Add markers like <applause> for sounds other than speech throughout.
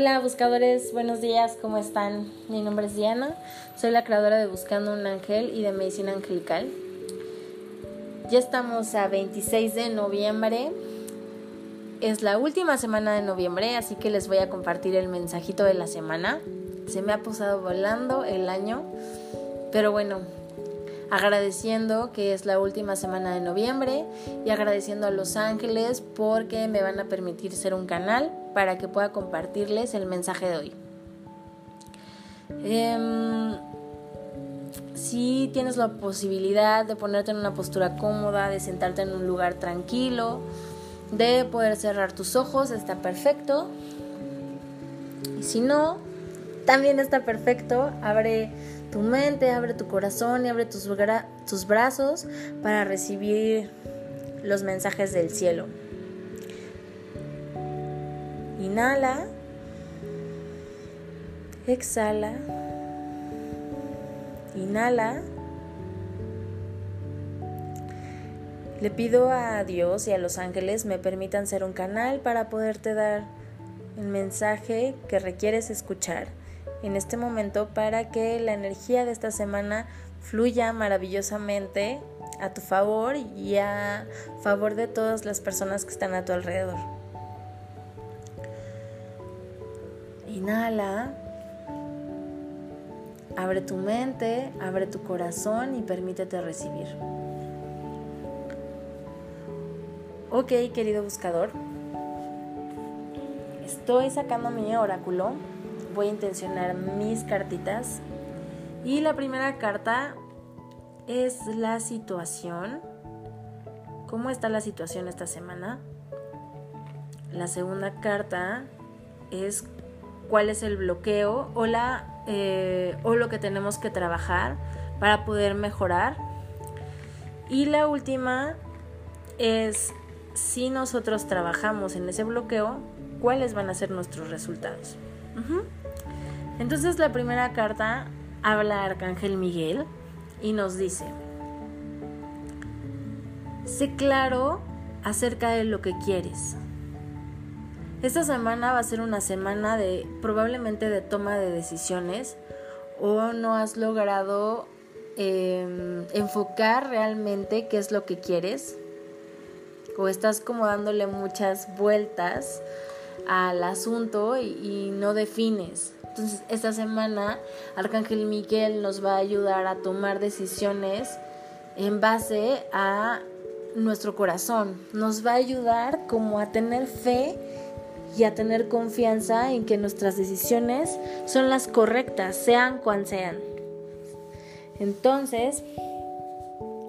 Hola buscadores, buenos días, ¿cómo están? Mi nombre es Diana, soy la creadora de Buscando un Ángel y de Medicina Angelical. Ya estamos a 26 de noviembre, es la última semana de noviembre, así que les voy a compartir el mensajito de la semana. Se me ha pasado volando el año, pero bueno, agradeciendo que es la última semana de noviembre y agradeciendo a los ángeles porque me van a permitir ser un canal para que pueda compartirles el mensaje de hoy. Em, si tienes la posibilidad de ponerte en una postura cómoda, de sentarte en un lugar tranquilo, de poder cerrar tus ojos, está perfecto. Y si no, también está perfecto. Abre tu mente, abre tu corazón y abre tus, brazos para recibir los mensajes del cielo. Inhala. Exhala. Inhala. Le pido a Dios y a los ángeles me permitan ser un canal para poderte dar el mensaje que requieres escuchar en este momento para que la energía de esta semana fluya maravillosamente a tu favor y a favor de todas las personas que están a tu alrededor. Inhala. Abre tu mente, abre tu corazón y permítete recibir. Ok, querido buscador. Estoy sacando mi oráculo voy a intencionar mis cartitas. Y la primera carta es la situación. ¿Cómo está la situación esta semana? La segunda carta es cuál es el bloqueo o, la, eh, o lo que tenemos que trabajar para poder mejorar. Y la última es si nosotros trabajamos en ese bloqueo, cuáles van a ser nuestros resultados. Entonces la primera carta habla Arcángel Miguel y nos dice, sé claro acerca de lo que quieres. Esta semana va a ser una semana de probablemente de toma de decisiones o no has logrado em, enfocar realmente qué es lo que quieres o estás como dándole muchas vueltas al asunto y no defines. Entonces, esta semana Arcángel Miguel nos va a ayudar a tomar decisiones en base a nuestro corazón. Nos va a ayudar como a tener fe y a tener confianza en que nuestras decisiones son las correctas, sean cuan sean. Entonces,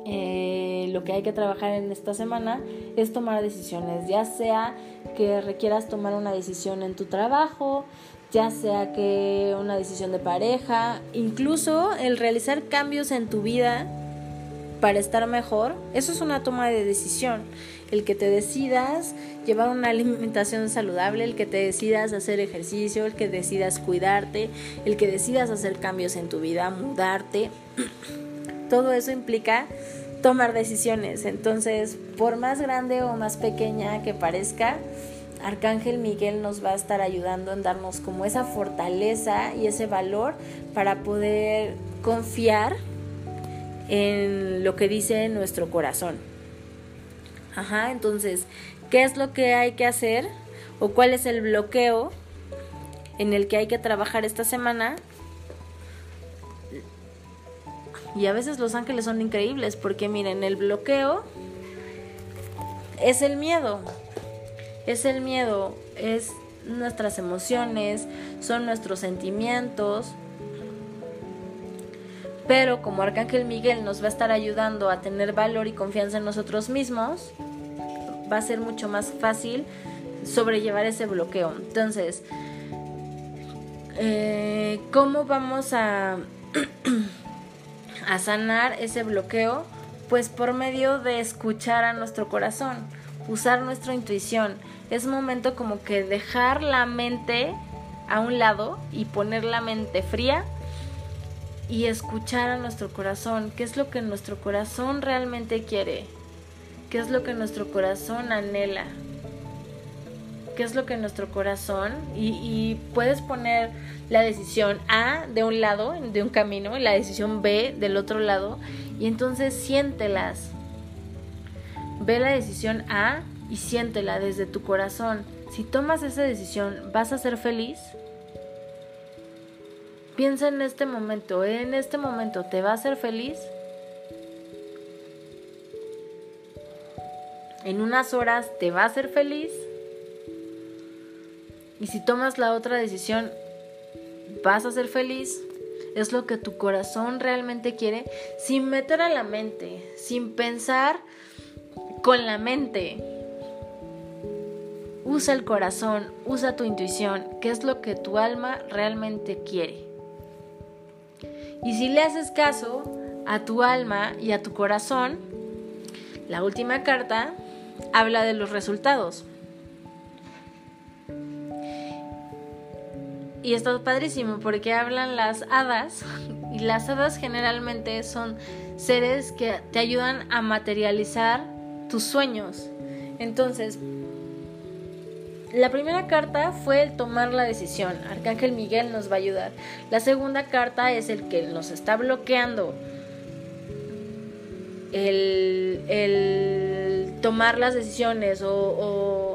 eh, lo que hay que trabajar en esta semana es tomar decisiones, ya sea que requieras tomar una decisión en tu trabajo, ya sea que una decisión de pareja, incluso el realizar cambios en tu vida para estar mejor, eso es una toma de decisión. El que te decidas llevar una alimentación saludable, el que te decidas hacer ejercicio, el que decidas cuidarte, el que decidas hacer cambios en tu vida, mudarte, <clears throat> todo eso implica tomar decisiones. Entonces, por más grande o más pequeña que parezca, Arcángel Miguel nos va a estar ayudando en darnos como esa fortaleza y ese valor para poder confiar en lo que dice nuestro corazón. Ajá, entonces, ¿qué es lo que hay que hacer? ¿O cuál es el bloqueo en el que hay que trabajar esta semana? Y a veces los ángeles son increíbles porque miren, el bloqueo es el miedo es el miedo, es nuestras emociones, son nuestros sentimientos. Pero como Arcángel Miguel nos va a estar ayudando a tener valor y confianza en nosotros mismos, va a ser mucho más fácil sobrellevar ese bloqueo. Entonces, eh, ¿cómo vamos a, <clears throat> a sanar ese bloqueo? Pues por medio de escuchar a nuestro corazón, usar nuestra intuición. Es momento como que dejar la mente a un lado y poner la mente fría y escuchar a nuestro corazón, qué es lo que nuestro corazón realmente quiere, qué es lo que nuestro corazón anhela, qué es lo que nuestro corazón y, puedes poner la decisión A de un lado, de un camino, y la decisión B del otro lado, y entonces siéntelas. Ve la decisión A y siéntela desde tu corazón. Si tomas esa decisión, ¿vas a ser feliz? Piensa en este momento, en este momento, ¿te va a hacer feliz? En unas horas, ¿te va a hacer feliz? Y si tomas la otra decisión, ¿vas a ser feliz? Es lo que tu corazón realmente quiere, sin meter a la mente, sin pensar con la mente. Usa el corazón, usa tu intuición, que es lo que tu alma realmente quiere. Y si le haces caso a tu alma y a tu corazón, la última carta habla de los resultados. Y está padrísimo porque hablan las hadas y las hadas generalmente son seres que te ayudan a materializar tus sueños. Entonces, la primera carta fue el tomar la decisión. Arcángel Miguel nos va a ayudar. La segunda carta es el que nos está bloqueando. El, tomar las decisiones o,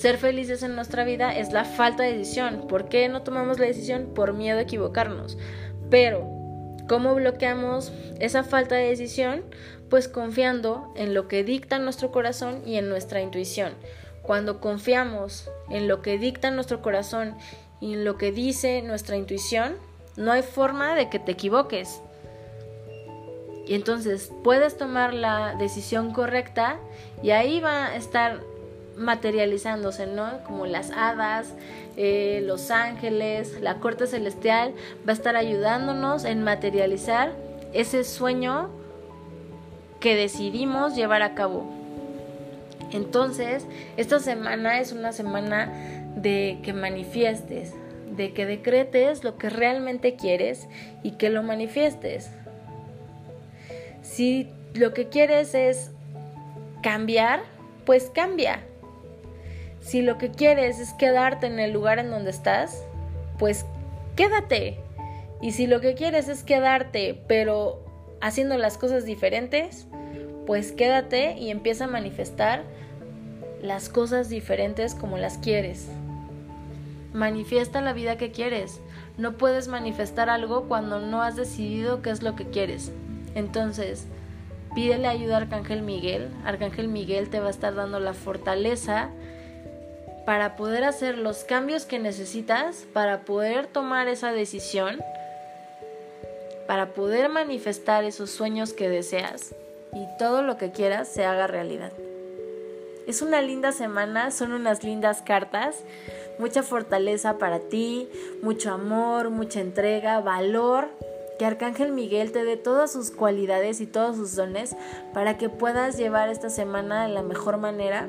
ser felices en nuestra vida es la falta de decisión. ¿Por qué no tomamos la decisión? Por miedo a equivocarnos. Pero, ¿cómo bloqueamos esa falta de decisión? Pues confiando en lo que dicta nuestro corazón y en nuestra intuición. Cuando confiamos en lo que dicta nuestro corazón y en lo que dice nuestra intuición, no hay forma de que te equivoques. Y entonces puedes tomar la decisión correcta y ahí va a estar materializándose, ¿no? Como las hadas, eh, los ángeles, la corte celestial, va a estar ayudándonos en materializar ese sueño que decidimos llevar a cabo. Entonces, esta semana es una semana de que manifiestes, de que decretes lo que realmente quieres y que lo manifiestes. Si lo que quieres es cambiar, pues cambia. Si lo que quieres es quedarte en el lugar en donde estás, pues quédate. Y si lo que quieres es quedarte, pero haciendo las cosas diferentes, pues quédate y empieza a manifestar las cosas diferentes como las quieres. Manifiesta la vida que quieres. No puedes manifestar algo cuando no has decidido qué es lo que quieres. Entonces, pídele ayuda a Arcángel Miguel. Arcángel Miguel te va a estar dando la fortaleza para poder hacer los cambios que necesitas, para poder tomar esa decisión, para poder manifestar esos sueños que deseas y todo lo que quieras se haga realidad. Es una linda semana, son unas lindas cartas, mucha fortaleza para ti, mucho amor, mucha entrega, valor. Que Arcángel Miguel te dé todas sus cualidades y todos sus dones para que puedas llevar esta semana de la mejor manera,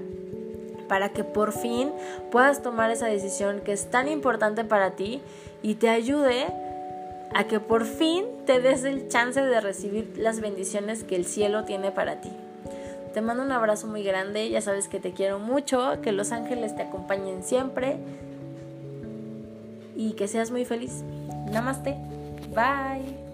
para que por fin puedas tomar esa decisión que es tan importante para ti y te ayude a que por fin te des el chance de recibir las bendiciones que el cielo tiene para ti. Te mando un abrazo muy grande, ya sabes que te quiero mucho, que los ángeles te acompañen siempre y que seas muy feliz. Namaste. Bye.